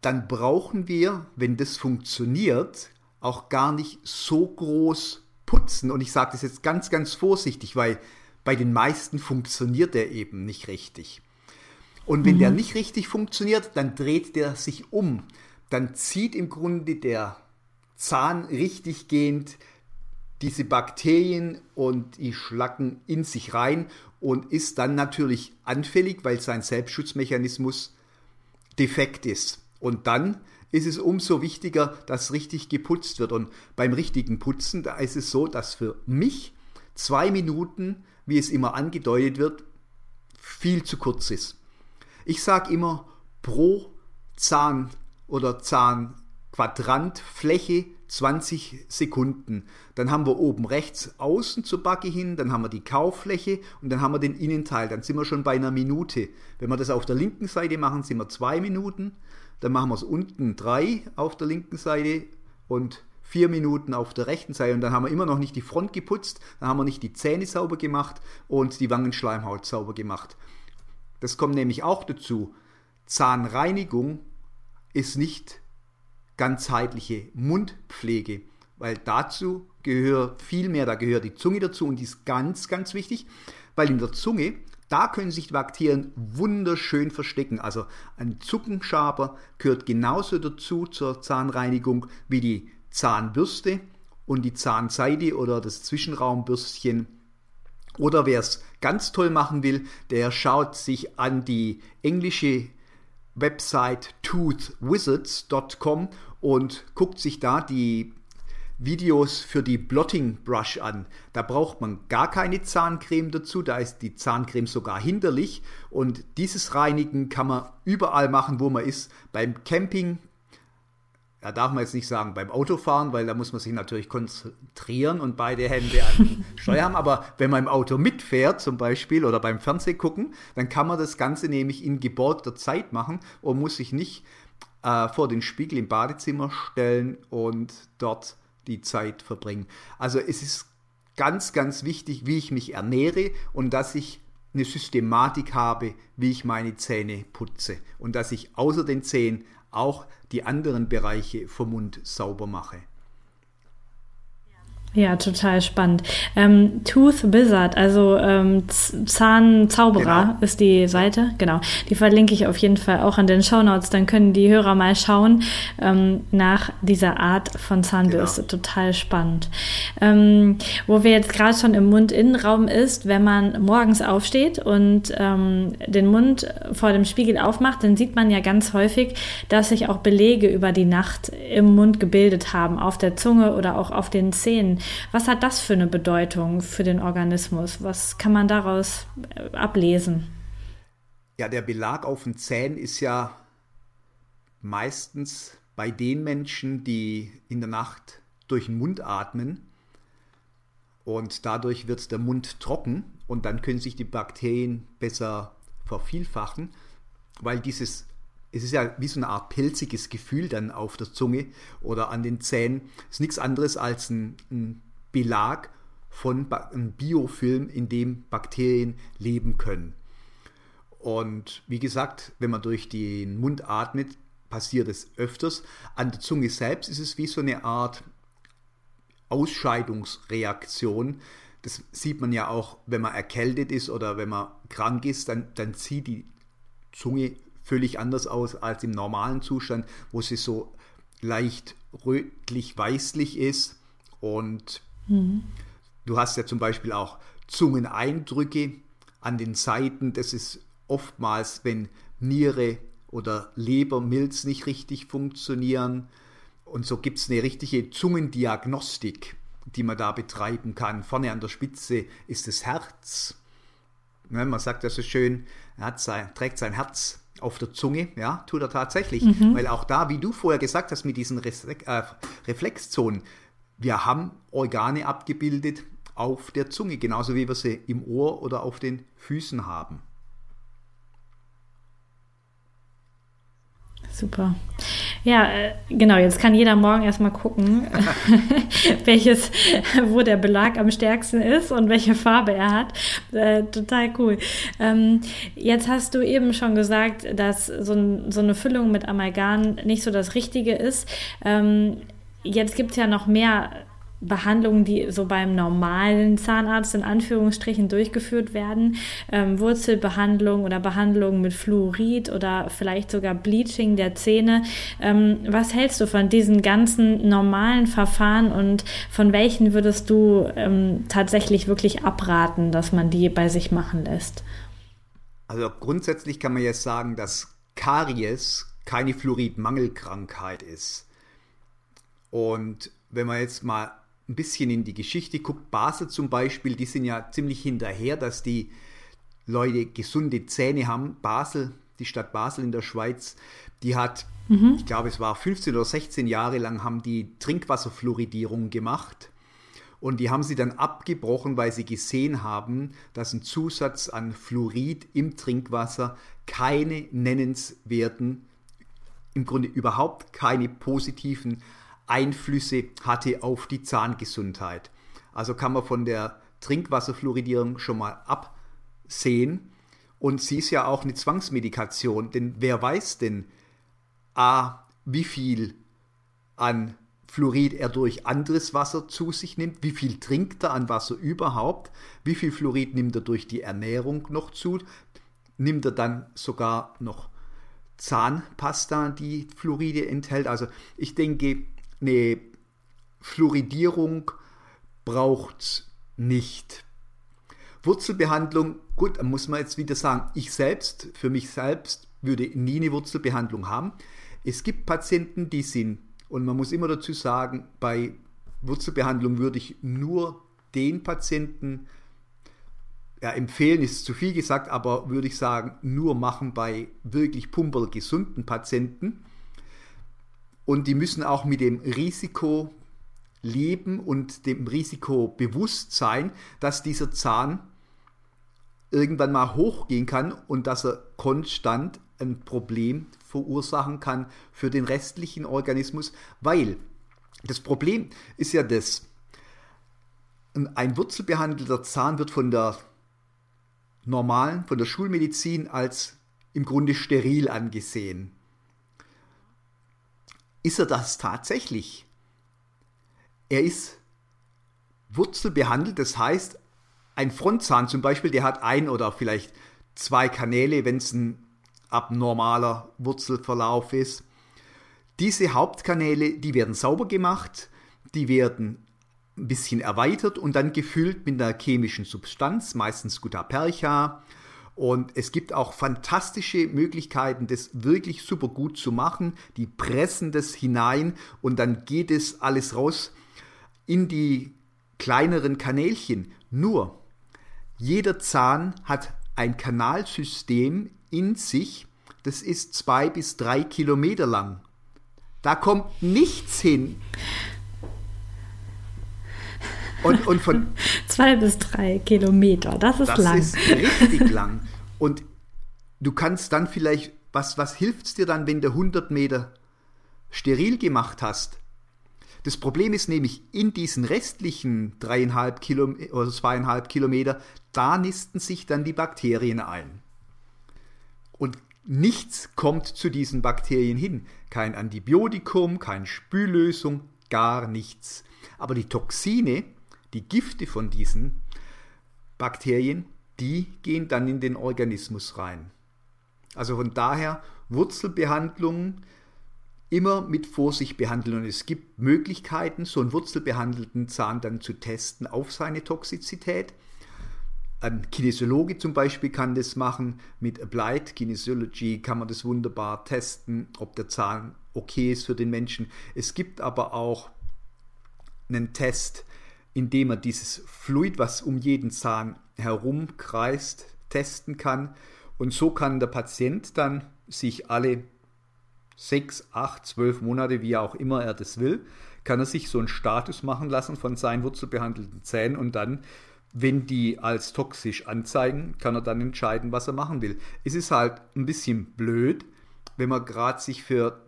dann brauchen wir, wenn das funktioniert, auch gar nicht so groß putzen. Und ich sage das jetzt ganz, ganz vorsichtig, weil bei den meisten funktioniert der eben nicht richtig. Und wenn mhm. der nicht richtig funktioniert, dann dreht der sich um. dann zieht im Grunde der Zahn richtig gehend diese Bakterien und die Schlacken in sich rein und ist dann natürlich anfällig, weil sein Selbstschutzmechanismus defekt ist. Und dann ist es umso wichtiger, dass richtig geputzt wird. Und beim richtigen Putzen, da ist es so, dass für mich zwei Minuten, wie es immer angedeutet wird, viel zu kurz ist. Ich sage immer pro Zahn oder Zahnquadrantfläche 20 Sekunden. Dann haben wir oben rechts außen zur Backe hin, dann haben wir die Kauffläche und dann haben wir den Innenteil. Dann sind wir schon bei einer Minute. Wenn wir das auf der linken Seite machen, sind wir zwei Minuten. Dann machen wir es unten drei auf der linken Seite und vier Minuten auf der rechten Seite. Und dann haben wir immer noch nicht die Front geputzt, dann haben wir nicht die Zähne sauber gemacht und die Wangenschleimhaut sauber gemacht. Das kommt nämlich auch dazu. Zahnreinigung ist nicht ganzheitliche Mundpflege, weil dazu gehört viel mehr, da gehört die Zunge dazu und die ist ganz, ganz wichtig, weil in der Zunge, da können sich die Bakterien wunderschön verstecken. Also ein Zuckenschaber gehört genauso dazu zur Zahnreinigung wie die Zahnbürste und die Zahnseide oder das Zwischenraumbürstchen. Oder wer es ganz toll machen will, der schaut sich an die englische Website toothwizards.com und guckt sich da die Videos für die Blotting Brush an. Da braucht man gar keine Zahncreme dazu, da ist die Zahncreme sogar hinderlich und dieses Reinigen kann man überall machen, wo man ist. Beim Camping, da darf man jetzt nicht sagen beim Autofahren, weil da muss man sich natürlich konzentrieren und beide Hände an Steuer haben. Aber wenn man im Auto mitfährt zum Beispiel oder beim Fernseh gucken, dann kann man das Ganze nämlich in geborgter Zeit machen und muss sich nicht äh, vor den Spiegel im Badezimmer stellen und dort die Zeit verbringen. Also es ist ganz, ganz wichtig, wie ich mich ernähre und dass ich eine Systematik habe, wie ich meine Zähne putze und dass ich außer den Zähnen auch die anderen Bereiche vom Mund sauber mache. Ja, total spannend. Ähm, Tooth Wizard, also ähm, Zahnzauberer genau. ist die Seite. Genau. Die verlinke ich auf jeden Fall auch an den Show Notes. Dann können die Hörer mal schauen ähm, nach dieser Art von Zahnbürste. Genau. Total spannend. Ähm, wo wir jetzt gerade schon im Mundinnenraum ist, wenn man morgens aufsteht und ähm, den Mund vor dem Spiegel aufmacht, dann sieht man ja ganz häufig, dass sich auch Belege über die Nacht im Mund gebildet haben, auf der Zunge oder auch auf den Zähnen. Was hat das für eine Bedeutung für den Organismus? Was kann man daraus äh, ablesen? Ja, der Belag auf den Zähnen ist ja meistens bei den Menschen, die in der Nacht durch den Mund atmen und dadurch wird der Mund trocken und dann können sich die Bakterien besser vervielfachen, weil dieses es ist ja wie so eine Art pelziges Gefühl dann auf der Zunge oder an den Zähnen. Es ist nichts anderes als ein, ein Belag von einem Biofilm, in dem Bakterien leben können. Und wie gesagt, wenn man durch den Mund atmet, passiert es öfters. An der Zunge selbst ist es wie so eine Art Ausscheidungsreaktion. Das sieht man ja auch, wenn man erkältet ist oder wenn man krank ist, dann, dann zieht die Zunge völlig anders aus als im normalen Zustand, wo sie so leicht rötlich-weißlich ist. Und mhm. du hast ja zum Beispiel auch Zungeneindrücke an den Seiten. Das ist oftmals, wenn Niere oder Leber, Milz nicht richtig funktionieren. Und so gibt es eine richtige Zungendiagnostik, die man da betreiben kann. Vorne an der Spitze ist das Herz. Ne, man sagt das so schön, er sein, trägt sein Herz auf der Zunge, ja, tut er tatsächlich. Mhm. Weil auch da, wie du vorher gesagt hast, mit diesen äh, Reflexzonen, wir haben Organe abgebildet auf der Zunge, genauso wie wir sie im Ohr oder auf den Füßen haben. Super. Ja, äh, genau, jetzt kann jeder morgen erstmal gucken, welches, wo der Belag am stärksten ist und welche Farbe er hat. Äh, total cool. Ähm, jetzt hast du eben schon gesagt, dass so, ein, so, eine Füllung mit Amalgam nicht so das Richtige ist. Ähm, jetzt gibt es ja noch mehr Behandlungen, die so beim normalen Zahnarzt in Anführungsstrichen durchgeführt werden, ähm, Wurzelbehandlung oder Behandlung mit Fluorid oder vielleicht sogar Bleaching der Zähne. Ähm, was hältst du von diesen ganzen normalen Verfahren und von welchen würdest du ähm, tatsächlich wirklich abraten, dass man die bei sich machen lässt? Also grundsätzlich kann man jetzt sagen, dass Karies keine Fluoridmangelkrankheit ist. Und wenn man jetzt mal ein bisschen in die Geschichte guckt, Basel zum Beispiel, die sind ja ziemlich hinterher, dass die Leute gesunde Zähne haben. Basel, die Stadt Basel in der Schweiz, die hat, mhm. ich glaube, es war 15 oder 16 Jahre lang, haben die Trinkwasserfluoridierung gemacht. Und die haben sie dann abgebrochen, weil sie gesehen haben, dass ein Zusatz an Fluorid im Trinkwasser keine nennenswerten, im Grunde überhaupt keine positiven Einflüsse hatte auf die Zahngesundheit. Also kann man von der Trinkwasserfluoridierung schon mal absehen. Und sie ist ja auch eine Zwangsmedikation, denn wer weiß denn, a, wie viel an Fluorid er durch anderes Wasser zu sich nimmt, wie viel trinkt er an Wasser überhaupt, wie viel Fluorid nimmt er durch die Ernährung noch zu, nimmt er dann sogar noch Zahnpasta, die Fluoride enthält. Also ich denke, eine Fluoridierung braucht nicht. Wurzelbehandlung, gut, da muss man jetzt wieder sagen, ich selbst, für mich selbst, würde nie eine Wurzelbehandlung haben. Es gibt Patienten, die sind, und man muss immer dazu sagen, bei Wurzelbehandlung würde ich nur den Patienten ja, empfehlen, ist zu viel gesagt, aber würde ich sagen, nur machen bei wirklich pumpergesunden Patienten und die müssen auch mit dem Risiko leben und dem Risiko bewusst sein, dass dieser Zahn irgendwann mal hochgehen kann und dass er konstant ein Problem verursachen kann für den restlichen Organismus, weil das Problem ist ja das, ein wurzelbehandelter Zahn wird von der normalen, von der Schulmedizin als im Grunde steril angesehen. Ist er das tatsächlich? Er ist wurzelbehandelt, das heißt, ein Frontzahn zum Beispiel, der hat ein oder vielleicht zwei Kanäle, wenn es ein abnormaler Wurzelverlauf ist. Diese Hauptkanäle, die werden sauber gemacht, die werden ein bisschen erweitert und dann gefüllt mit einer chemischen Substanz, meistens Gutapercha und es gibt auch fantastische Möglichkeiten, das wirklich super gut zu machen. Die pressen das hinein und dann geht es alles raus in die kleineren Kanälchen. Nur, jeder Zahn hat ein Kanalsystem in sich, das ist zwei bis drei Kilometer lang. Da kommt nichts hin. Und, und von. Zwei bis drei Kilometer, das ist das lang. Das ist richtig lang. Und du kannst dann vielleicht, was, was hilft es dir dann, wenn du 100 Meter steril gemacht hast? Das Problem ist nämlich, in diesen restlichen dreieinhalb Kilometer oder zweieinhalb Kilometer, da nisten sich dann die Bakterien ein. Und nichts kommt zu diesen Bakterien hin. Kein Antibiotikum, keine Spüllösung, gar nichts. Aber die Toxine, die Gifte von diesen Bakterien, die gehen dann in den Organismus rein. Also von daher Wurzelbehandlung immer mit Vorsicht behandeln. Und es gibt Möglichkeiten, so einen wurzelbehandelten Zahn dann zu testen auf seine Toxizität. Ein Kinesiologe zum Beispiel kann das machen. Mit Applied Kinesiology kann man das wunderbar testen, ob der Zahn okay ist für den Menschen. Es gibt aber auch einen Test, indem man dieses Fluid, was um jeden Zahn herumkreist, testen kann. Und so kann der Patient dann sich alle sechs, acht, zwölf Monate, wie auch immer er das will, kann er sich so einen Status machen lassen von seinen wurzelbehandelten Zähnen und dann, wenn die als toxisch anzeigen, kann er dann entscheiden, was er machen will. Es ist halt ein bisschen blöd, wenn man gerade sich für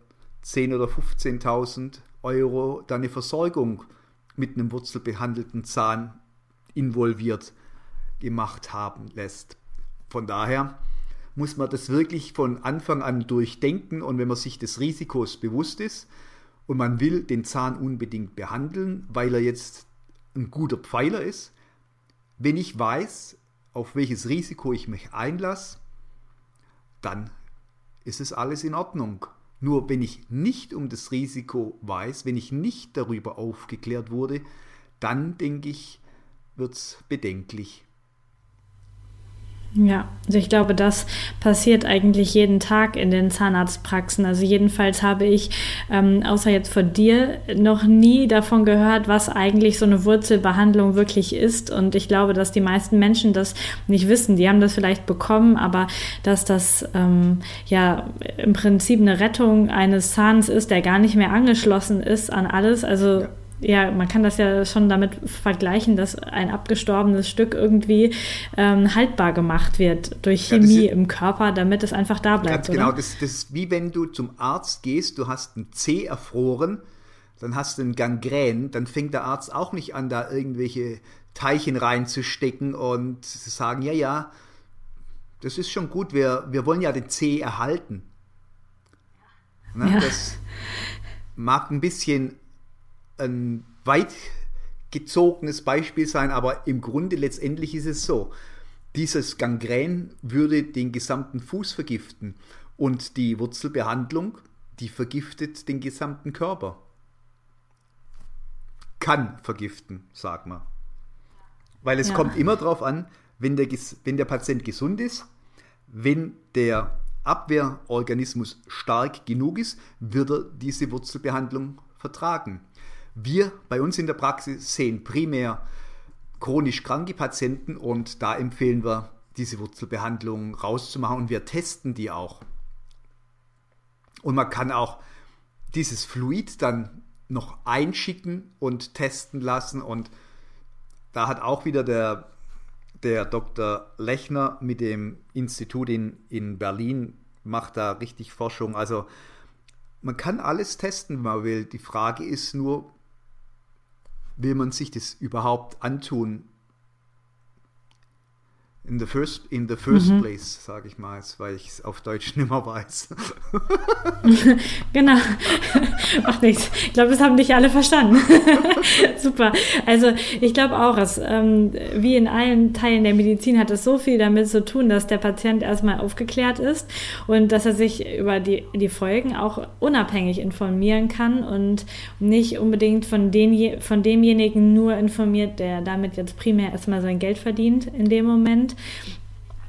10.000 oder 15.000 Euro dann eine Versorgung mit einem wurzelbehandelten Zahn involviert gemacht haben lässt. Von daher muss man das wirklich von Anfang an durchdenken und wenn man sich des Risikos bewusst ist und man will den Zahn unbedingt behandeln, weil er jetzt ein guter Pfeiler ist, wenn ich weiß, auf welches Risiko ich mich einlasse, dann ist es alles in Ordnung. Nur wenn ich nicht um das Risiko weiß, wenn ich nicht darüber aufgeklärt wurde, dann denke ich, wird es bedenklich. Ja, also ich glaube, das passiert eigentlich jeden Tag in den Zahnarztpraxen. Also jedenfalls habe ich, ähm, außer jetzt von dir, noch nie davon gehört, was eigentlich so eine Wurzelbehandlung wirklich ist. Und ich glaube, dass die meisten Menschen das nicht wissen. Die haben das vielleicht bekommen, aber dass das ähm, ja im Prinzip eine Rettung eines Zahns ist, der gar nicht mehr angeschlossen ist an alles. Also ja ja, man kann das ja schon damit vergleichen, dass ein abgestorbenes Stück irgendwie ähm, haltbar gemacht wird durch Chemie ja, im Körper, damit es einfach da bleibt. Ganz genau, das, das ist wie wenn du zum Arzt gehst, du hast ein Zeh erfroren, dann hast du einen Gangrän, dann fängt der Arzt auch nicht an, da irgendwelche Teilchen reinzustecken und zu sagen, ja, ja, das ist schon gut, wir, wir wollen ja den Zeh erhalten. Ne? Ja. Das mag ein bisschen ein weit gezogenes Beispiel sein, aber im Grunde letztendlich ist es so. Dieses Gangrän würde den gesamten Fuß vergiften und die Wurzelbehandlung, die vergiftet den gesamten Körper. Kann vergiften, sag mal. Weil es ja. kommt immer darauf an, wenn der, wenn der Patient gesund ist, wenn der Abwehrorganismus stark genug ist, wird er diese Wurzelbehandlung vertragen. Wir bei uns in der Praxis sehen primär chronisch kranke Patienten und da empfehlen wir, diese Wurzelbehandlung rauszumachen und wir testen die auch. Und man kann auch dieses Fluid dann noch einschicken und testen lassen und da hat auch wieder der, der Dr. Lechner mit dem Institut in, in Berlin macht da richtig Forschung. Also man kann alles testen, wenn man will. Die Frage ist nur, will man sich das überhaupt antun? In the first, in the first mhm. place, sage ich mal, weil ich es auf Deutsch nicht mehr weiß. genau. Macht nichts. Ich glaube, das haben nicht alle verstanden. Super. Also ich glaube auch, dass, ähm, wie in allen Teilen der Medizin hat es so viel damit zu tun, dass der Patient erstmal aufgeklärt ist und dass er sich über die, die Folgen auch unabhängig informieren kann und nicht unbedingt von, den, von demjenigen nur informiert, der damit jetzt primär erstmal sein Geld verdient in dem Moment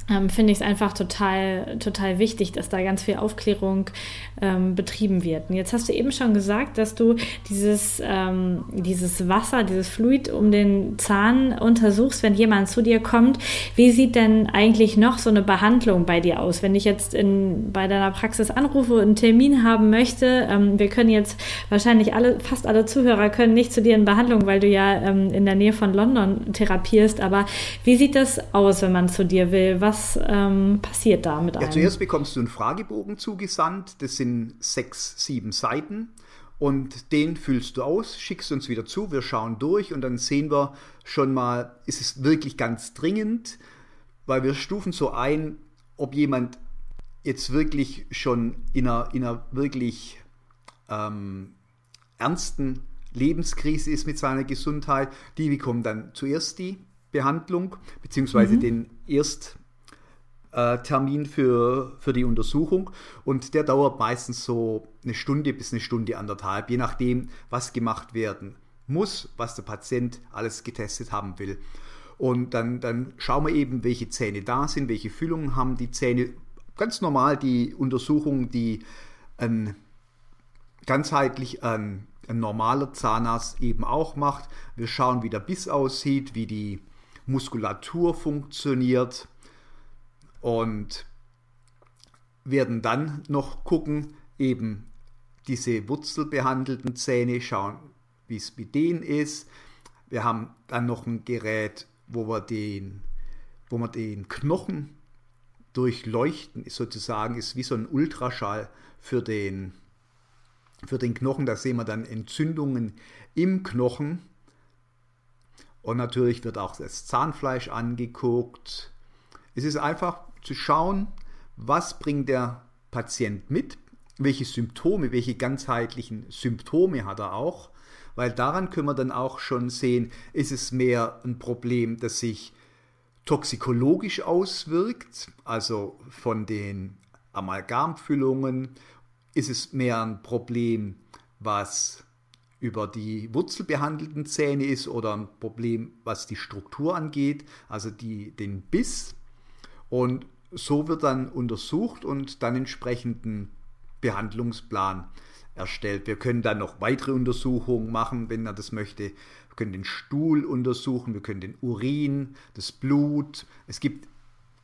ähm, finde ich es einfach total, total wichtig, dass da ganz viel Aufklärung ähm, betrieben wird. Und jetzt hast du eben schon gesagt, dass du dieses, ähm, dieses Wasser, dieses Fluid um den Zahn untersuchst, wenn jemand zu dir kommt. Wie sieht denn eigentlich noch so eine Behandlung bei dir aus? Wenn ich jetzt in, bei deiner Praxis anrufe und einen Termin haben möchte, ähm, wir können jetzt wahrscheinlich alle, fast alle Zuhörer können nicht zu dir in Behandlung, weil du ja ähm, in der Nähe von London therapierst. Aber wie sieht das aus, wenn man zu dir will? Was ähm, passiert da mit einem? Ja, zuerst bekommst du einen Fragebogen zugesandt. Das sind sechs, sieben Seiten. Und den füllst du aus, schickst uns wieder zu, wir schauen durch und dann sehen wir schon mal, ist es wirklich ganz dringend, weil wir stufen so ein, ob jemand jetzt wirklich schon in einer, in einer wirklich ähm, ernsten Lebenskrise ist mit seiner Gesundheit. Die bekommen dann zuerst die Behandlung, beziehungsweise mhm. den Erst, äh, Termin für, für die Untersuchung und der dauert meistens so eine Stunde bis eine Stunde anderthalb, je nachdem, was gemacht werden muss, was der Patient alles getestet haben will. Und dann, dann schauen wir eben, welche Zähne da sind, welche Füllungen haben die Zähne. Ganz normal die Untersuchung, die ein ganzheitlich ein, ein normaler Zahnarzt eben auch macht. Wir schauen, wie der Biss aussieht, wie die Muskulatur funktioniert und werden dann noch gucken, eben diese wurzelbehandelten Zähne, schauen, wie es mit denen ist. Wir haben dann noch ein Gerät, wo wir den, wo wir den Knochen durchleuchten, sozusagen, ist wie so ein Ultraschall für den, für den Knochen. Da sehen wir dann Entzündungen im Knochen. Und natürlich wird auch das Zahnfleisch angeguckt. Es ist einfach zu schauen, was bringt der Patient mit, welche Symptome, welche ganzheitlichen Symptome hat er auch, weil daran können wir dann auch schon sehen, ist es mehr ein Problem, das sich toxikologisch auswirkt, also von den Amalgamfüllungen, ist es mehr ein Problem, was über die wurzelbehandelten Zähne ist oder ein Problem, was die Struktur angeht, also die, den Biss. Und so wird dann untersucht und dann entsprechenden Behandlungsplan erstellt. Wir können dann noch weitere Untersuchungen machen, wenn er das möchte. Wir können den Stuhl untersuchen, wir können den Urin, das Blut. Es gibt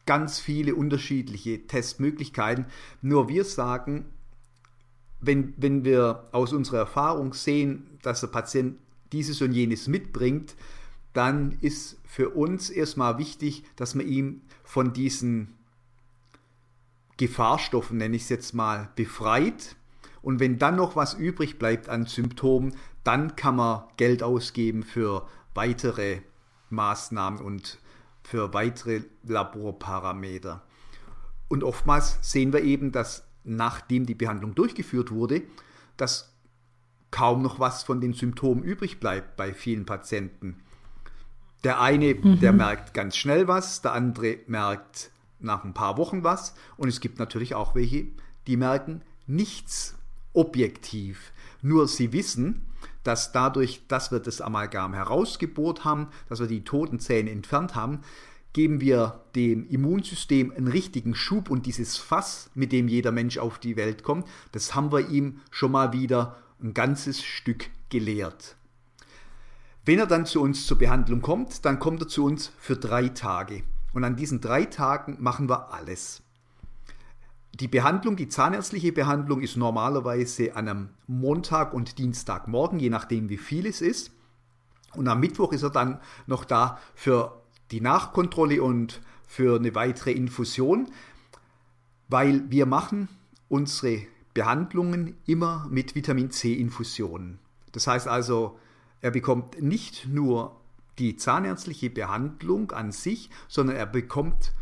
ganz viele unterschiedliche Testmöglichkeiten. Nur wir sagen, wenn, wenn wir aus unserer Erfahrung sehen, dass der Patient dieses und jenes mitbringt, dann ist für uns erstmal wichtig, dass man ihm von diesen Gefahrstoffen, nenne ich es jetzt mal, befreit. Und wenn dann noch was übrig bleibt an Symptomen, dann kann man Geld ausgeben für weitere Maßnahmen und für weitere Laborparameter. Und oftmals sehen wir eben, dass nachdem die Behandlung durchgeführt wurde, dass kaum noch was von den Symptomen übrig bleibt bei vielen Patienten. Der eine, mhm. der merkt ganz schnell was, der andere merkt nach ein paar Wochen was und es gibt natürlich auch welche, die merken nichts objektiv. Nur sie wissen, dass dadurch, dass wir das Amalgam herausgebohrt haben, dass wir die toten Zähne entfernt haben, geben wir dem Immunsystem einen richtigen Schub und dieses Fass, mit dem jeder Mensch auf die Welt kommt, das haben wir ihm schon mal wieder ein ganzes Stück geleert. Wenn er dann zu uns zur Behandlung kommt, dann kommt er zu uns für drei Tage. Und an diesen drei Tagen machen wir alles. Die Behandlung, die zahnärztliche Behandlung ist normalerweise an einem Montag und Dienstagmorgen, je nachdem wie viel es ist. Und am Mittwoch ist er dann noch da für die Nachkontrolle und für eine weitere Infusion, weil wir machen unsere Behandlungen immer mit Vitamin C-Infusionen. Das heißt also, er bekommt nicht nur die zahnärztliche Behandlung an sich, sondern er bekommt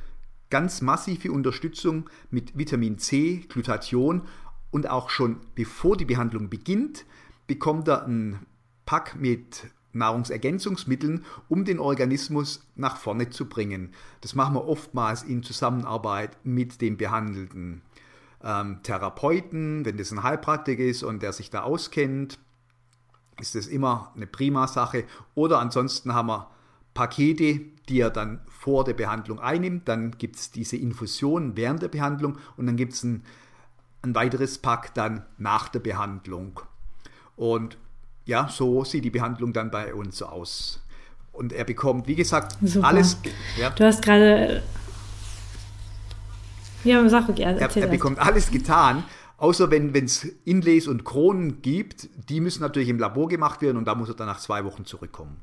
ganz massive Unterstützung mit Vitamin C, Glutathion und auch schon bevor die Behandlung beginnt, bekommt er einen Pack mit Nahrungsergänzungsmitteln, um den Organismus nach vorne zu bringen. Das machen wir oftmals in Zusammenarbeit mit dem behandelten ähm, Therapeuten, wenn das ein Heilpraktiker ist und der sich da auskennt, ist das immer eine prima Sache. Oder ansonsten haben wir Pakete, die er dann vor der Behandlung einnimmt. Dann gibt es diese Infusion während der Behandlung und dann gibt es ein, ein weiteres Pack dann nach der Behandlung. Und ja, so sieht die Behandlung dann bei uns aus. Und er bekommt, wie gesagt, Super. alles. Ja. Du hast gerade. Ja, sag okay, er, er bekommt alles getan, außer wenn es Inlays und Kronen gibt. Die müssen natürlich im Labor gemacht werden und da muss er dann nach zwei Wochen zurückkommen.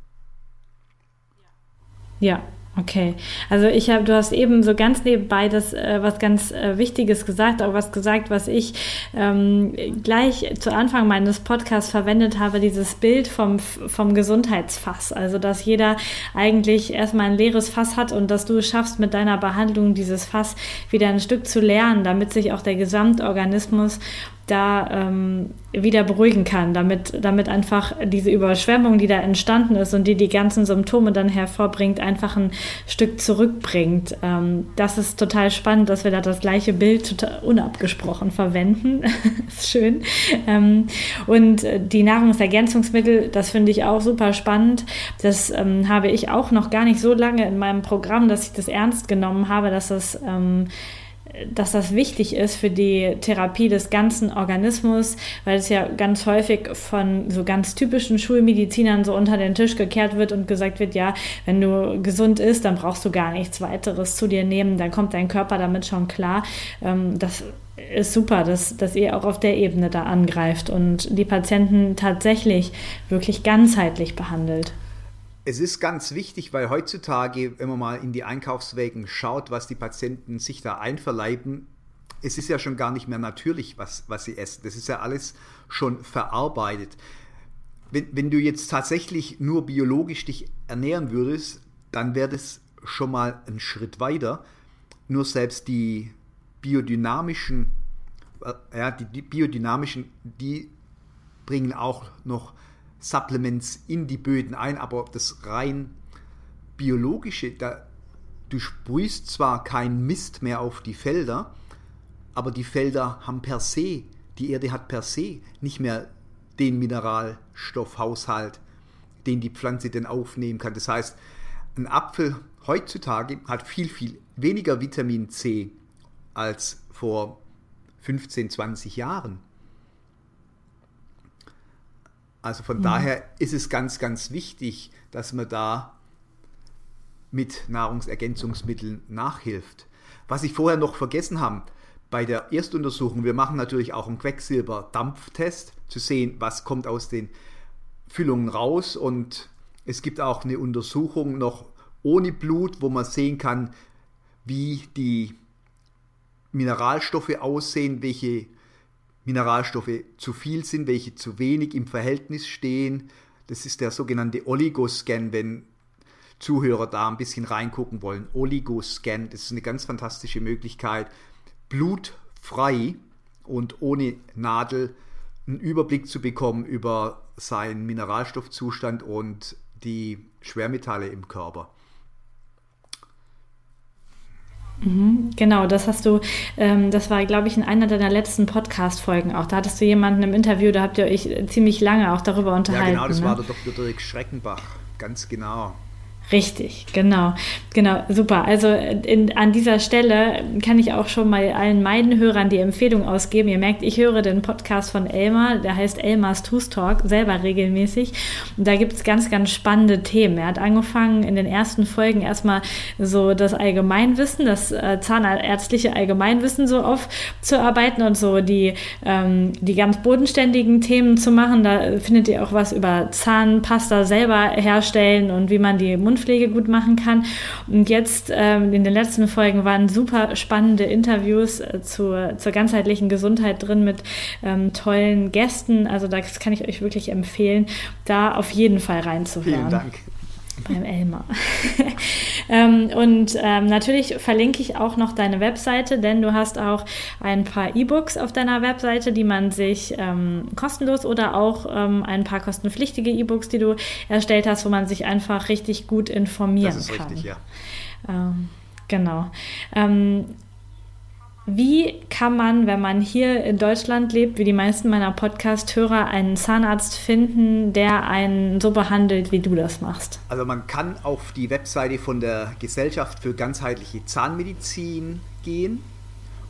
Ja, Okay, also ich habe, du hast eben so ganz nebenbei das äh, was ganz äh, Wichtiges gesagt, auch was gesagt, was ich ähm, gleich zu Anfang meines Podcasts verwendet habe, dieses Bild vom vom Gesundheitsfass, also dass jeder eigentlich erstmal ein leeres Fass hat und dass du es schaffst mit deiner Behandlung dieses Fass wieder ein Stück zu lernen, damit sich auch der Gesamtorganismus da ähm, wieder beruhigen kann, damit, damit einfach diese Überschwemmung, die da entstanden ist und die die ganzen Symptome dann hervorbringt, einfach ein Stück zurückbringt. Ähm, das ist total spannend, dass wir da das gleiche Bild total unabgesprochen verwenden. ist schön. Ähm, und die Nahrungsergänzungsmittel, das finde ich auch super spannend. Das ähm, habe ich auch noch gar nicht so lange in meinem Programm, dass ich das ernst genommen habe, dass das ähm, dass das wichtig ist für die Therapie des ganzen Organismus, weil es ja ganz häufig von so ganz typischen Schulmedizinern so unter den Tisch gekehrt wird und gesagt wird, ja, wenn du gesund isst, dann brauchst du gar nichts weiteres zu dir nehmen, dann kommt dein Körper damit schon klar. Ähm, das ist super, dass, dass ihr auch auf der Ebene da angreift und die Patienten tatsächlich wirklich ganzheitlich behandelt. Es ist ganz wichtig, weil heutzutage, wenn man mal in die Einkaufswägen schaut, was die Patienten sich da einverleiben, es ist ja schon gar nicht mehr natürlich, was, was sie essen. Das ist ja alles schon verarbeitet. Wenn, wenn du jetzt tatsächlich nur biologisch dich ernähren würdest, dann wäre das schon mal ein Schritt weiter. Nur selbst die biodynamischen äh, ja, die, die biodynamischen, die bringen auch noch Supplements in die Böden ein, aber das rein biologische, da, du sprühst zwar keinen Mist mehr auf die Felder, aber die Felder haben per se, die Erde hat per se nicht mehr den Mineralstoffhaushalt, den die Pflanze denn aufnehmen kann. Das heißt, ein Apfel heutzutage hat viel, viel weniger Vitamin C als vor 15, 20 Jahren. Also von mhm. daher ist es ganz, ganz wichtig, dass man da mit Nahrungsergänzungsmitteln nachhilft. Was ich vorher noch vergessen habe, bei der Erstuntersuchung, wir machen natürlich auch einen Quecksilber-Dampftest, zu sehen, was kommt aus den Füllungen raus. Und es gibt auch eine Untersuchung noch ohne Blut, wo man sehen kann, wie die Mineralstoffe aussehen, welche Mineralstoffe zu viel sind, welche zu wenig im Verhältnis stehen. Das ist der sogenannte Oligoscan, wenn Zuhörer da ein bisschen reingucken wollen. Oligoscan, das ist eine ganz fantastische Möglichkeit, blutfrei und ohne Nadel einen Überblick zu bekommen über seinen Mineralstoffzustand und die Schwermetalle im Körper. Mhm, genau, das hast du, ähm, das war, glaube ich, in einer deiner letzten Podcast-Folgen auch. Da hattest du jemanden im Interview, da habt ihr euch ziemlich lange auch darüber unterhalten. Ja, genau, das ne? war der Dr. Dirk Schreckenbach, ganz genau. Richtig, genau, genau, super. Also in, an dieser Stelle kann ich auch schon mal allen meinen Hörern die Empfehlung ausgeben. Ihr merkt, ich höre den Podcast von Elmar, der heißt Elmars Tooth Talk, selber regelmäßig. Und da gibt es ganz, ganz spannende Themen. Er hat angefangen in den ersten Folgen erstmal so das Allgemeinwissen, das äh, zahnärztliche Allgemeinwissen so aufzuarbeiten und so die, ähm, die ganz bodenständigen Themen zu machen. Da findet ihr auch was über Zahnpasta selber herstellen und wie man die Mund Mundpflege gut machen kann. Und jetzt ähm, in den letzten Folgen waren super spannende Interviews äh, zur, zur ganzheitlichen Gesundheit drin mit ähm, tollen Gästen. Also das kann ich euch wirklich empfehlen, da auf jeden Fall reinzuhören. Vielen Dank beim Elmar. ähm, und ähm, natürlich verlinke ich auch noch deine Webseite, denn du hast auch ein paar E-Books auf deiner Webseite, die man sich ähm, kostenlos oder auch ähm, ein paar kostenpflichtige E-Books, die du erstellt hast, wo man sich einfach richtig gut informieren kann. Das ist kann. richtig, ja. Ähm, genau. Wie kann man, wenn man hier in Deutschland lebt, wie die meisten meiner Podcast-Hörer, einen Zahnarzt finden, der einen so behandelt, wie du das machst? Also man kann auf die Webseite von der Gesellschaft für ganzheitliche Zahnmedizin gehen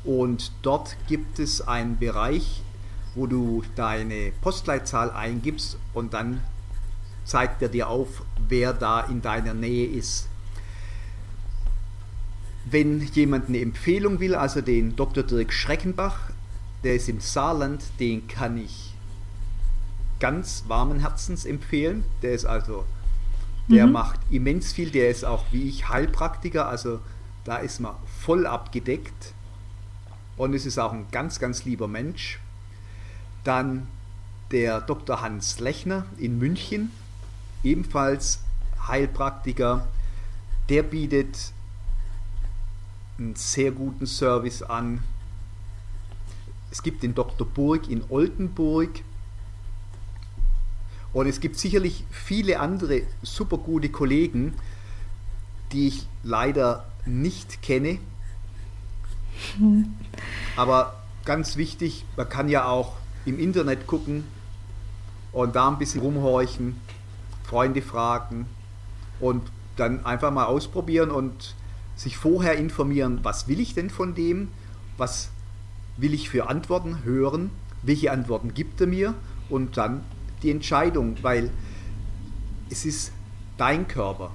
und dort gibt es einen Bereich, wo du deine Postleitzahl eingibst und dann zeigt er dir auf, wer da in deiner Nähe ist. Wenn jemand eine Empfehlung will, also den Dr. Dirk Schreckenbach, der ist im Saarland, den kann ich ganz warmen Herzens empfehlen. Der ist also, der mhm. macht immens viel, der ist auch wie ich Heilpraktiker, also da ist man voll abgedeckt und es ist auch ein ganz, ganz lieber Mensch. Dann der Dr. Hans Lechner in München, ebenfalls Heilpraktiker, der bietet einen sehr guten Service an. Es gibt den Dr. Burg in Oldenburg. Und es gibt sicherlich viele andere super gute Kollegen, die ich leider nicht kenne. Aber ganz wichtig, man kann ja auch im Internet gucken und da ein bisschen rumhorchen, Freunde fragen und dann einfach mal ausprobieren und sich vorher informieren, was will ich denn von dem, was will ich für Antworten hören, welche Antworten gibt er mir und dann die Entscheidung, weil es ist dein Körper.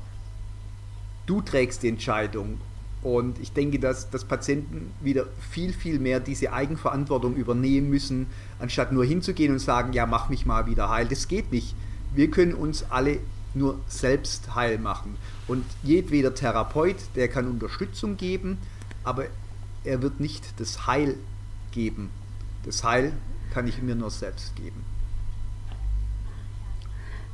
Du trägst die Entscheidung und ich denke, dass, dass Patienten wieder viel, viel mehr diese Eigenverantwortung übernehmen müssen, anstatt nur hinzugehen und sagen, ja, mach mich mal wieder heil. Das geht nicht. Wir können uns alle nur selbst heil machen. Und jedweder Therapeut, der kann Unterstützung geben, aber er wird nicht das Heil geben. Das Heil kann ich mir nur selbst geben.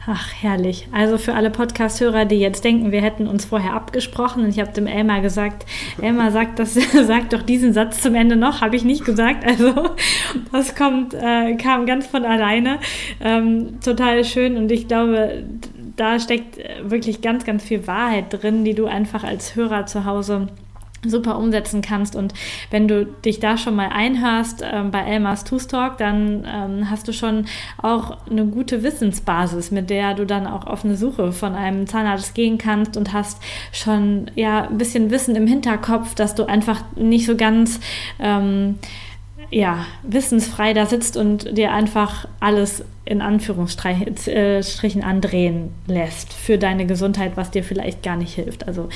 Ach, herrlich. Also für alle Podcast-Hörer, die jetzt denken, wir hätten uns vorher abgesprochen und ich habe dem Elmar gesagt, Elmar sagt, das, sagt doch diesen Satz zum Ende noch, habe ich nicht gesagt. Also das kommt, äh, kam ganz von alleine. Ähm, total schön und ich glaube, da steckt wirklich ganz, ganz viel Wahrheit drin, die du einfach als Hörer zu Hause super umsetzen kannst. Und wenn du dich da schon mal einhörst äh, bei Elmas Tooth Talk, dann ähm, hast du schon auch eine gute Wissensbasis, mit der du dann auch auf eine Suche von einem Zahnarzt gehen kannst und hast schon ja ein bisschen Wissen im Hinterkopf, dass du einfach nicht so ganz ähm, ja, wissensfrei da sitzt und dir einfach alles in Anführungsstrichen andrehen lässt für deine Gesundheit, was dir vielleicht gar nicht hilft. Also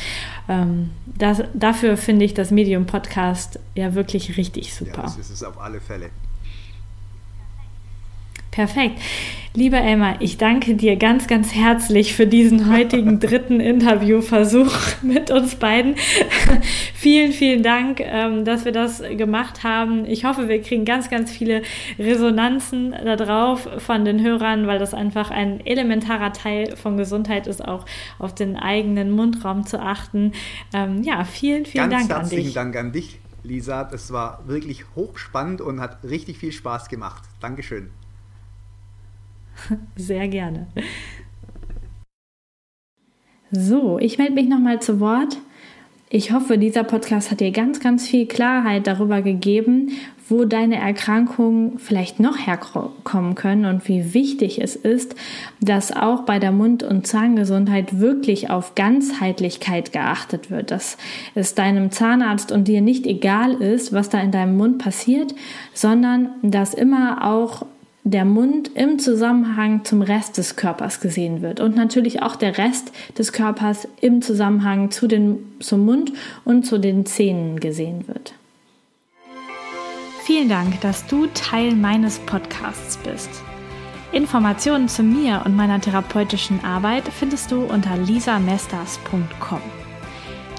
ähm, das, dafür finde ich das Medium Podcast ja wirklich richtig super. Ja, das ist es auf alle Fälle. Perfekt. Lieber Elmar, ich danke dir ganz, ganz herzlich für diesen heutigen dritten Interviewversuch mit uns beiden. vielen, vielen Dank, ähm, dass wir das gemacht haben. Ich hoffe, wir kriegen ganz, ganz viele Resonanzen darauf von den Hörern, weil das einfach ein elementarer Teil von Gesundheit ist, auch auf den eigenen Mundraum zu achten. Ähm, ja, vielen, vielen ganz Dank an dich. Herzlichen Dank an dich, Lisa. Das war wirklich hochspannend und hat richtig viel Spaß gemacht. Dankeschön. Sehr gerne. So, ich melde mich nochmal zu Wort. Ich hoffe, dieser Podcast hat dir ganz, ganz viel Klarheit darüber gegeben, wo deine Erkrankungen vielleicht noch herkommen können und wie wichtig es ist, dass auch bei der Mund- und Zahngesundheit wirklich auf Ganzheitlichkeit geachtet wird, dass es deinem Zahnarzt und dir nicht egal ist, was da in deinem Mund passiert, sondern dass immer auch der Mund im Zusammenhang zum Rest des Körpers gesehen wird und natürlich auch der Rest des Körpers im Zusammenhang zu den, zum Mund und zu den Zähnen gesehen wird. Vielen Dank, dass du Teil meines Podcasts bist. Informationen zu mir und meiner therapeutischen Arbeit findest du unter lisamesters.com.